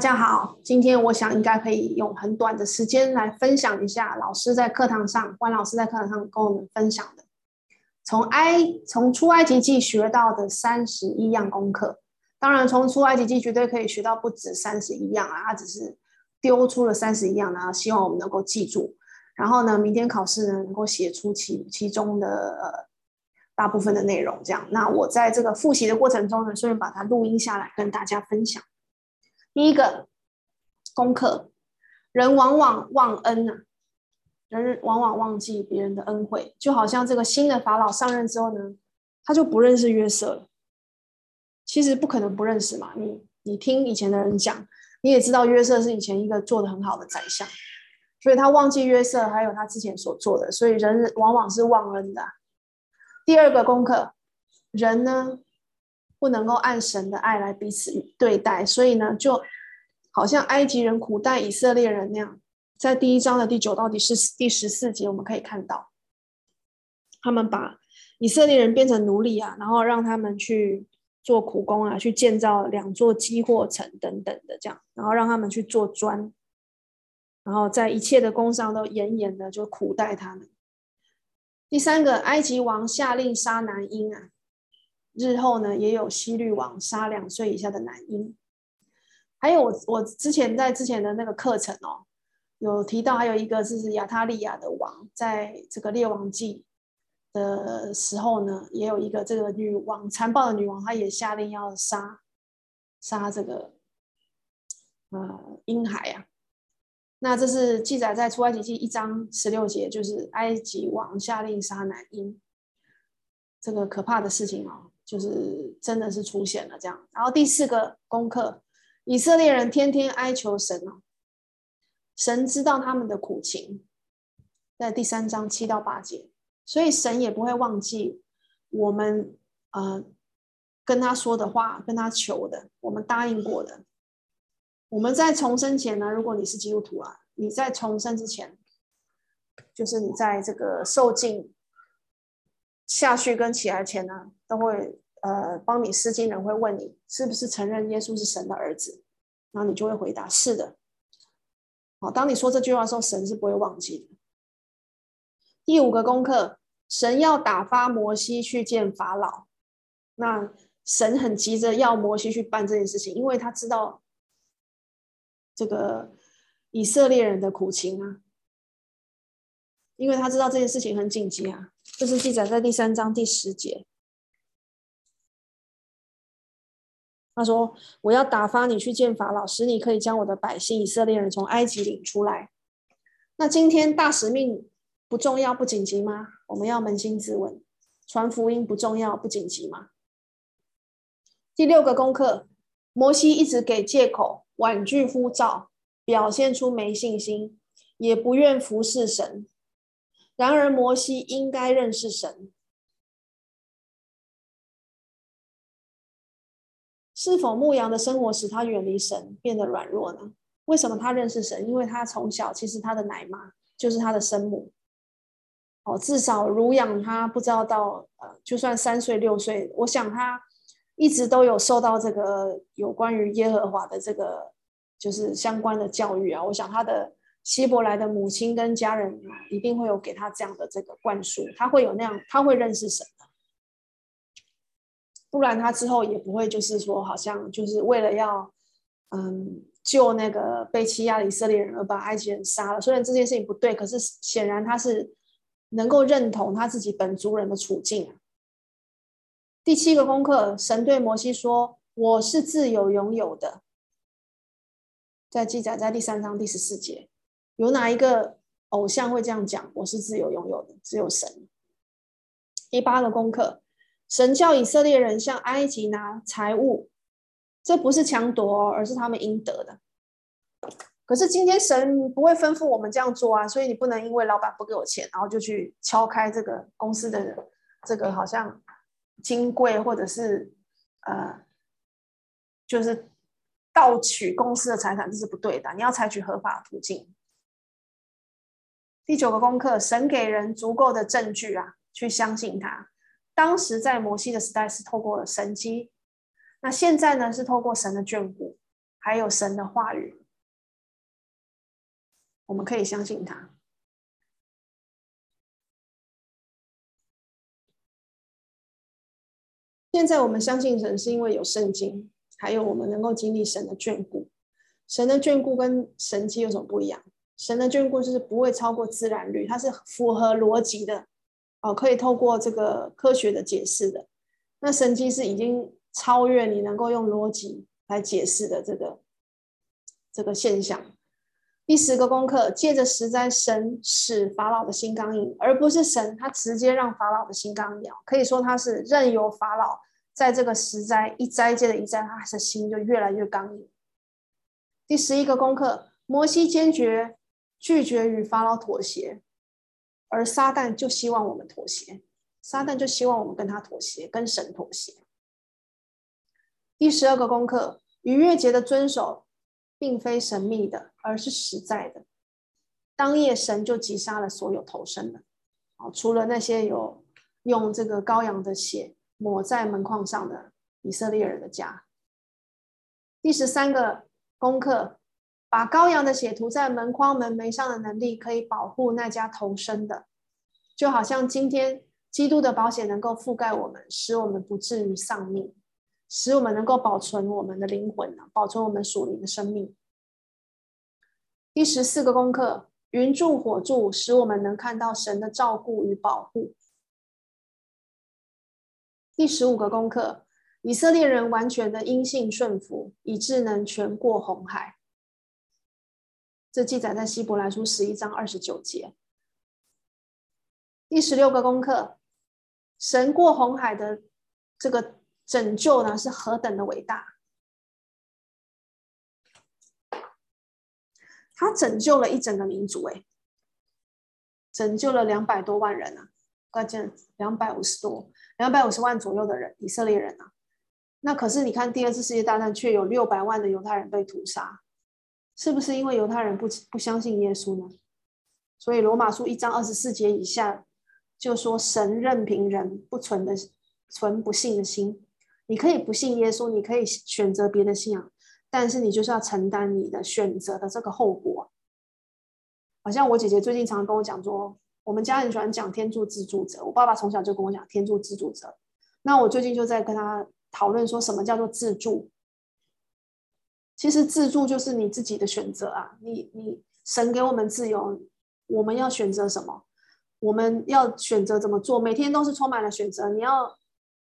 大家好，今天我想应该可以用很短的时间来分享一下老师在课堂上，关老师在课堂上跟我们分享的，从埃从出埃及记学到的三十一样功课。当然，从出埃及记绝对可以学到不止三十一样啊，他只是丢出了三十一样，然后希望我们能够记住。然后呢，明天考试呢能够写出其其中的呃大部分的内容，这样。那我在这个复习的过程中呢，顺便把它录音下来跟大家分享。第一个功课，人往往忘恩呐、人往往忘记别人的恩惠，就好像这个新的法老上任之后呢，他就不认识约瑟了。其实不可能不认识嘛，你你听以前的人讲，你也知道约瑟是以前一个做得很好的宰相，所以他忘记约瑟还有他之前所做的，所以人往往是忘恩的。第二个功课，人呢，不能够按神的爱来彼此对待，所以呢，就好像埃及人苦待以色列人那样，在第一章的第九到第十第十四节，我们可以看到，他们把以色列人变成奴隶啊，然后让他们去做苦工啊，去建造两座积货城等等的这样，然后让他们去做砖，然后在一切的工上都严严的就苦待他们。第三个，埃及王下令杀男婴啊。日后呢，也有希律王杀两岁以下的男婴，还有我我之前在之前的那个课程哦，有提到还有一个就是亚他利亚的王，在这个列王记的时候呢，也有一个这个女王残暴的女王，她也下令要杀杀这个呃婴孩啊。那这是记载在出埃及记一章十六节，就是埃及王下令杀男婴，这个可怕的事情哦。就是真的是出现了这样，然后第四个功课，以色列人天天哀求神哦，神知道他们的苦情，在第三章七到八节，所以神也不会忘记我们呃跟他说的话，跟他求的，我们答应过的。我们在重生前呢，如果你是基督徒啊，你在重生之前，就是你在这个受尽下去跟起来前呢，都会。呃，帮你施经人会问你是不是承认耶稣是神的儿子，然后你就会回答是的。好，当你说这句话的时候，神是不会忘记的。第五个功课，神要打发摩西去见法老，那神很急着要摩西去办这件事情，因为他知道这个以色列人的苦情啊，因为他知道这件事情很紧急啊，这是记载在第三章第十节。他说：“我要打发你去见法老，使你可以将我的百姓以色列人从埃及领出来。那今天大使命不重要不紧急吗？我们要扪心自问：传福音不重要不紧急吗？”第六个功课，摩西一直给借口，婉拒呼召，表现出没信心，也不愿服侍神。然而，摩西应该认识神。是否牧羊的生活使他远离神，变得软弱呢？为什么他认识神？因为他从小其实他的奶妈就是他的生母，哦，至少乳养他，不知道到呃，就算三岁六岁，我想他一直都有受到这个有关于耶和华的这个就是相关的教育啊。我想他的希伯来的母亲跟家人，一定会有给他这样的这个灌输，他会有那样，他会认识神。不然他之后也不会，就是说，好像就是为了要，嗯，救那个被欺压的以色列人而把埃及人杀了。虽然这件事情不对，可是显然他是能够认同他自己本族人的处境。第七个功课，神对摩西说：“我是自由拥有的。”在记载在第三章第十四节，有哪一个偶像会这样讲？我是自由拥有的，只有神。第八个功课。神叫以色列人向埃及拿财物，这不是强夺，而是他们应得的。可是今天神不会吩咐我们这样做啊，所以你不能因为老板不给我钱，然后就去敲开这个公司的这个好像金柜，或者是呃，就是盗取公司的财产，这是不对的。你要采取合法途径。第九个功课，神给人足够的证据啊，去相信他。当时在摩西的时代是透过了神迹，那现在呢是透过神的眷顾，还有神的话语，我们可以相信他。现在我们相信神，是因为有圣经，还有我们能够经历神的眷顾。神的眷顾跟神迹有什么不一样？神的眷顾就是不会超过自然律，它是符合逻辑的，哦，可以透过这个科学的解释的。那神迹是已经超越你能够用逻辑来解释的这个这个现象。第十个功课，借着石灾，神使法老的心刚硬，而不是神他直接让法老的心刚硬，可以说他是任由法老在这个石灾一灾接着一灾，他的心就越来越刚硬。第十一个功课，摩西坚决拒绝与法老妥协，而撒旦就希望我们妥协，撒旦就希望我们跟他妥协，跟神妥协。第十二个功课，逾越节的遵守，并非神秘的，而是实在的。当夜神就击杀了所有投生的，除了那些有用这个羔羊的血抹在门框上的以色列人的家。第十三个功课，把羔羊的血涂在门框门楣上的能力，可以保护那家投生的，就好像今天基督的保险能够覆盖我们，使我们不至于丧命。使我们能够保存我们的灵魂，保存我们属灵的生命。第十四个功课：云柱火柱，使我们能看到神的照顾与保护。第十五个功课：以色列人完全的因信顺服，以致能全过红海。这记载在希伯来书十一章二十九节。第十六个功课：神过红海的这个。拯救呢，是何等的伟大！他拯救了一整个民族，哎，拯救了两百多万人啊，关键两百五十多，两百五十万左右的人，以色列人啊。那可是你看，第二次世界大战却有六百万的犹太人被屠杀，是不是因为犹太人不不相信耶稣呢？所以罗马书一章二十四节以下就说，神任凭人不存的存不信的心。你可以不信耶稣，你可以选择别的信仰，但是你就是要承担你的选择的这个后果。好像我姐姐最近常常跟我讲说，我们家很喜欢讲天助自助者，我爸爸从小就跟我讲天助自助者。那我最近就在跟他讨论说什么叫做自助。其实自助就是你自己的选择啊，你你神给我们自由，我们要选择什么？我们要选择怎么做？每天都是充满了选择，你要。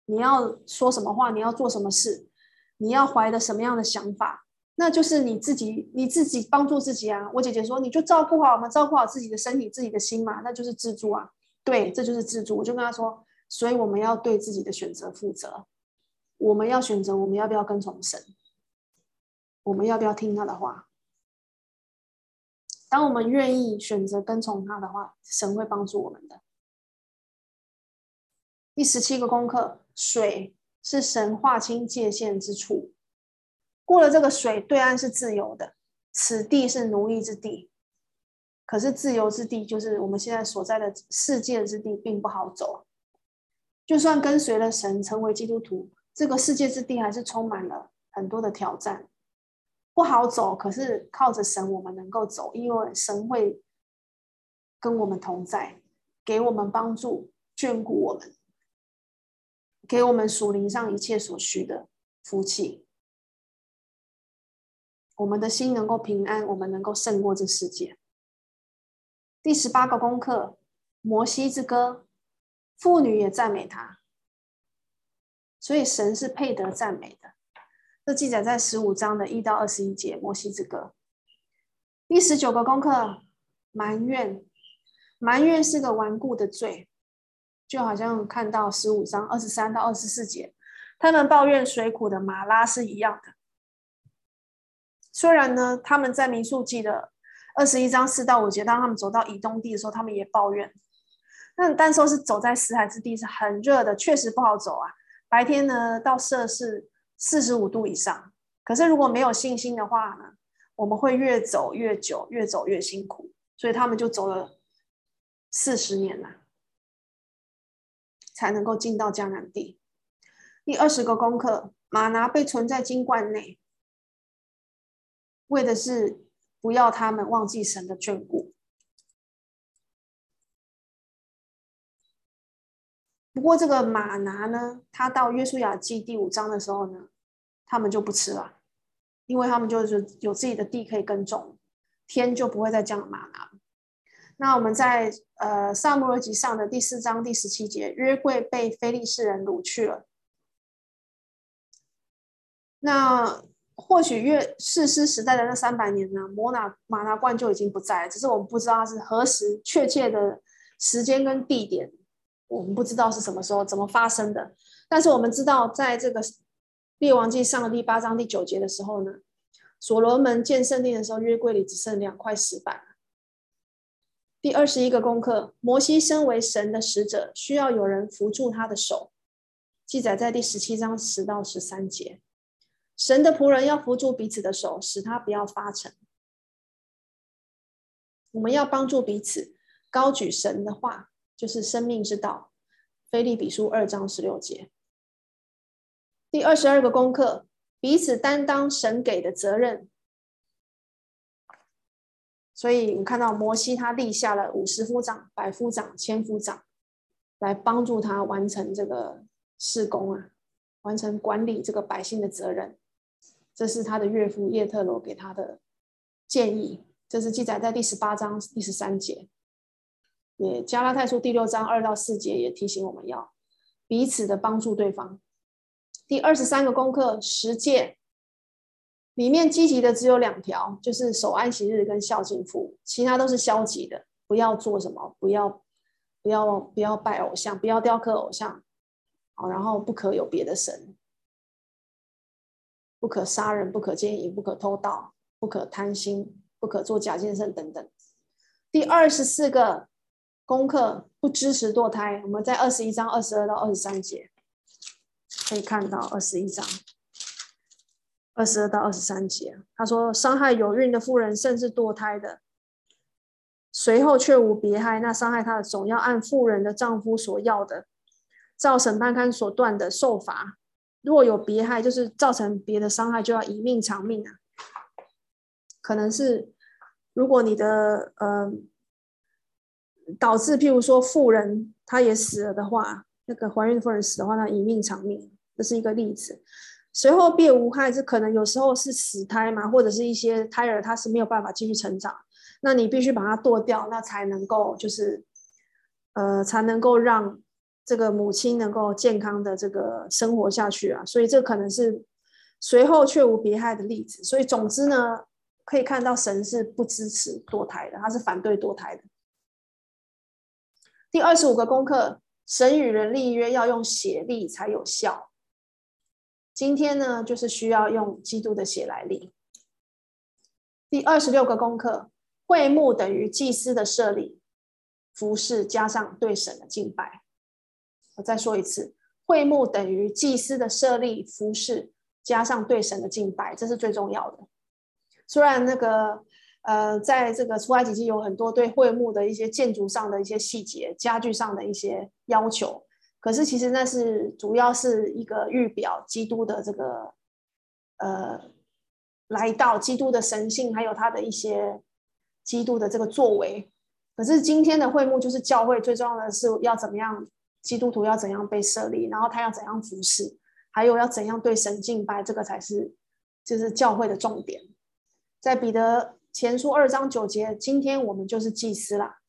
你要说什么话？你要做什么事？你要怀的什么样的想法？那就是你自己，你自己帮助自己啊！我姐姐说，你就照顾好嘛，照顾好自己的身体、自己的心嘛，那就是自助啊。对，这就是自助。我就跟她说，所以我们要对自己的选择负责。我们要选择，我们要不要跟从神？我们要不要听他的话？当我们愿意选择跟从他的话，神会帮助我们的。第十七个功课。水是神划清界限之处，过了这个水，对岸是自由的，此地是奴役之地。可是自由之地，就是我们现在所在的世界之地，并不好走。就算跟随了神，成为基督徒，这个世界之地还是充满了很多的挑战，不好走。可是靠着神，我们能够走，因为神会跟我们同在，给我们帮助，眷顾我们。给我们属灵上一切所需的福气，我们的心能够平安，我们能够胜过这世界。第十八个功课，摩西之歌，妇女也赞美他，所以神是配得赞美的。这记载在十五章的一到二十一节，摩西之歌。第十九个功课，埋怨，埋怨是个顽固的罪。就好像看到十五章二十三到二十四节，他们抱怨水苦的马拉是一样的。虽然呢，他们在民数记的二十一章四到五节，当他们走到以东地的时候，他们也抱怨。那但说是走在死海之地，是很热的，确实不好走啊。白天呢，到摄氏四十五度以上。可是如果没有信心的话呢，我们会越走越久，越走越辛苦。所以他们就走了四十年了。才能够进到迦南地。第二十个功课，玛拿被存在金罐内。为的是不要他们忘记神的眷顾。不过这个玛拿呢，他到约书亚记第五章的时候呢，他们就不吃了，因为他们就是有自己的地可以耕种，天就不会再降玛拿。那我们在呃撒母耳记上的第四章第十七节，约柜被非利士人掳去了。那或许约士师时代的那三百年呢，摩拿玛拿罐就已经不在，只是我们不知道它是何时确切的时间跟地点，我们不知道是什么时候怎么发生的。但是我们知道，在这个列王记上的第八章第九节的时候呢，所罗门建圣殿的时候，约柜里只剩两块石板。第二十一个功课，摩西身为神的使者，需要有人扶住他的手，记载在第十七章十到十三节。神的仆人要扶住彼此的手，使他不要发沉。我们要帮助彼此，高举神的话，就是生命之道。腓立比书二章十六节。第二十二个功课，彼此担当神给的责任。所以，我们看到摩西他立下了五十夫长、百夫长、千夫长，来帮助他完成这个事工啊，完成管理这个百姓的责任。这是他的岳父叶特罗给他的建议，这是记载在第十八章第十三节。也加拉太书第六章二到四节也提醒我们要彼此的帮助对方。第二十三个功课十诫里面积极的只有两条，就是守安息日跟孝敬父，其他都是消极的。不要做什么，不要不要不要拜偶像，不要雕刻偶像，好，然后不可有别的神。不可杀人，不可奸淫，不可偷盗，不可贪心，不可做假见证等等。第二十四个功课，不支持堕胎。我们在二十一章二十二到二十三节可以看到，二十一章二十二到二十三节，他说：伤害有孕的妇人，甚至堕胎的，随后却无别害，那伤害他的总要按妇人的丈夫所要的，照审判勘所断的受罚。如果有别害，就是造成别的伤害，就要以命偿命啊。可能是如果你的呃导致，譬如说妇人她也死了的话，那个怀孕妇人死的话，那以命偿命，这是一个例子。随后便无害，这可能有时候是死胎嘛，或者是一些胎儿他是没有办法继续成长，那你必须把它剁掉，那才能够就是呃才能够让。这个母亲能够健康的这个生活下去啊，所以这可能是随后却无别害的例子。所以总之呢，可以看到神是不支持堕胎的，他是反对堕胎的。第二十五个功课，神与人立约要用血立才有效。今天呢，就是需要用基督的血来立。第二十六个功课，会幕等于祭司的设立，服侍加上对神的敬拜。我再说一次，会幕等于祭司的设立、服侍，加上对神的敬拜，这是最重要的。虽然那个呃，在这个出埃及记有很多对会幕的一些建筑上的一些细节、家具上的一些要求，可是其实那是主要是一个预表基督的这个呃来到基督的神性，还有他的一些基督的这个作为。可是今天的会幕就是教会，最重要的是要怎么样？基督徒要怎样被设立，然后他要怎样服侍，还有要怎样对神敬拜，这个才是就是教会的重点。在彼得前书二章九节，今天我们就是祭司啦。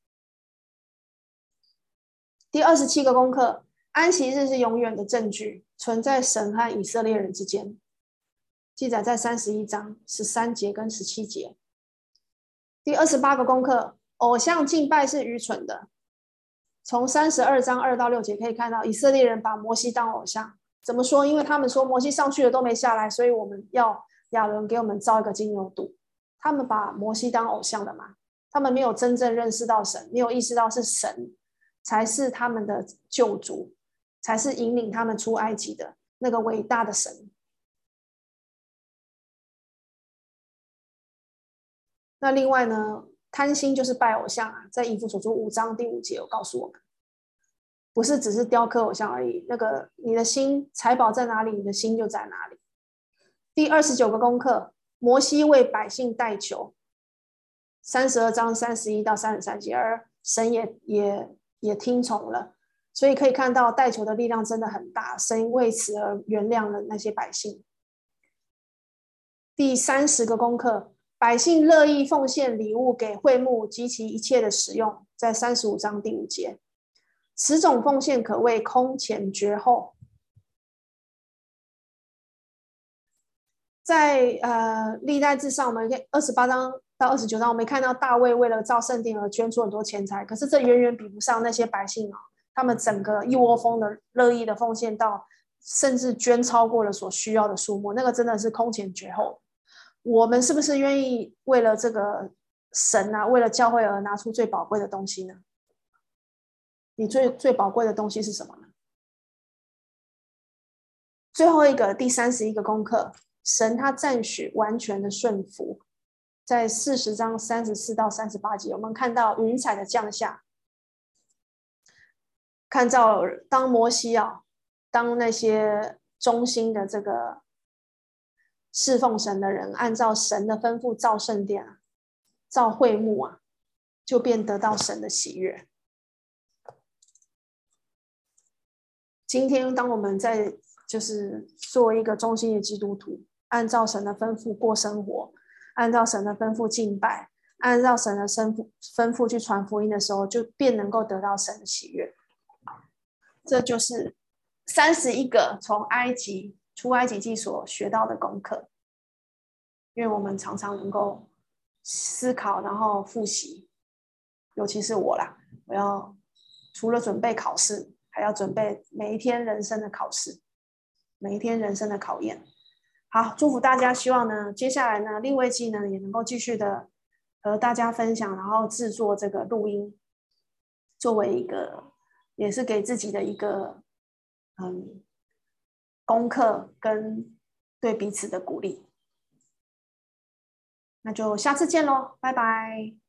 第二十七个功课，安息日是永远的证据，存在神和以色列人之间，记载在三十一章十三节跟十七节。第二十八个功课，偶像敬拜是愚蠢的。从三十二章二到六节可以看到，以色列人把摩西当偶像。怎么说？因为他们说摩西上去了都没下来，所以我们要亚伦给我们造一个金牛犊。他们把摩西当偶像的嘛？他们没有真正认识到神，没有意识到是神才是他们的救主，才是引领他们出埃及的那个伟大的神。那另外呢？贪心就是拜偶像啊，在以弗所书五章第五节有告诉我们，不是只是雕刻偶像而已。那个你的心财宝在哪里，你的心就在哪里。第二十九个功课，摩西为百姓代求，三十二章三十一到三十三节，而神也也也听从了，所以可以看到代求的力量真的很大，神为此而原谅了那些百姓。第三十个功课，百姓乐意奉献礼物给会幕及其一切的使用，在三十五章第五节，此种奉献可谓空前绝后。在呃历代志上，我们二十八章到二十九章，我们看到大卫为了造圣殿而捐出很多钱财，可是这远远比不上那些百姓啊，他们整个一窝蜂的乐意的奉献到，甚至捐超过了所需要的数目，那个真的是空前绝后。我们是不是愿意为了这个神啊，为了教会而拿出最宝贵的东西呢？你最最宝贵的东西是什么呢？最后一个第三十一个功课。神他赞许完全的顺服，在四十章三十四到三十八节，我们看到云彩的降下，看到当摩西啊，当那些忠心的这个侍奉神的人，按照神的吩咐造圣殿啊，造会幕啊，就便得到神的喜悦。今天当我们在就是作为一个忠心的基督徒。按照神的吩咐过生活，按照神的吩咐敬拜，按照神的吩咐吩咐去传福音的时候，就便能够得到神的喜悦。这就是三十一个从埃及出埃及记所学到的功课。因为我们常常能够思考，然后复习，尤其是我啦，我要除了准备考试，还要准备每一天人生的考试，每一天人生的考验。好，祝福大家。希望呢，接下来呢，利未记呢也能够继续的和大家分享，然后制作这个录音，作为一个也是给自己的一个嗯功课跟对彼此的鼓励。那就下次见喽，拜拜。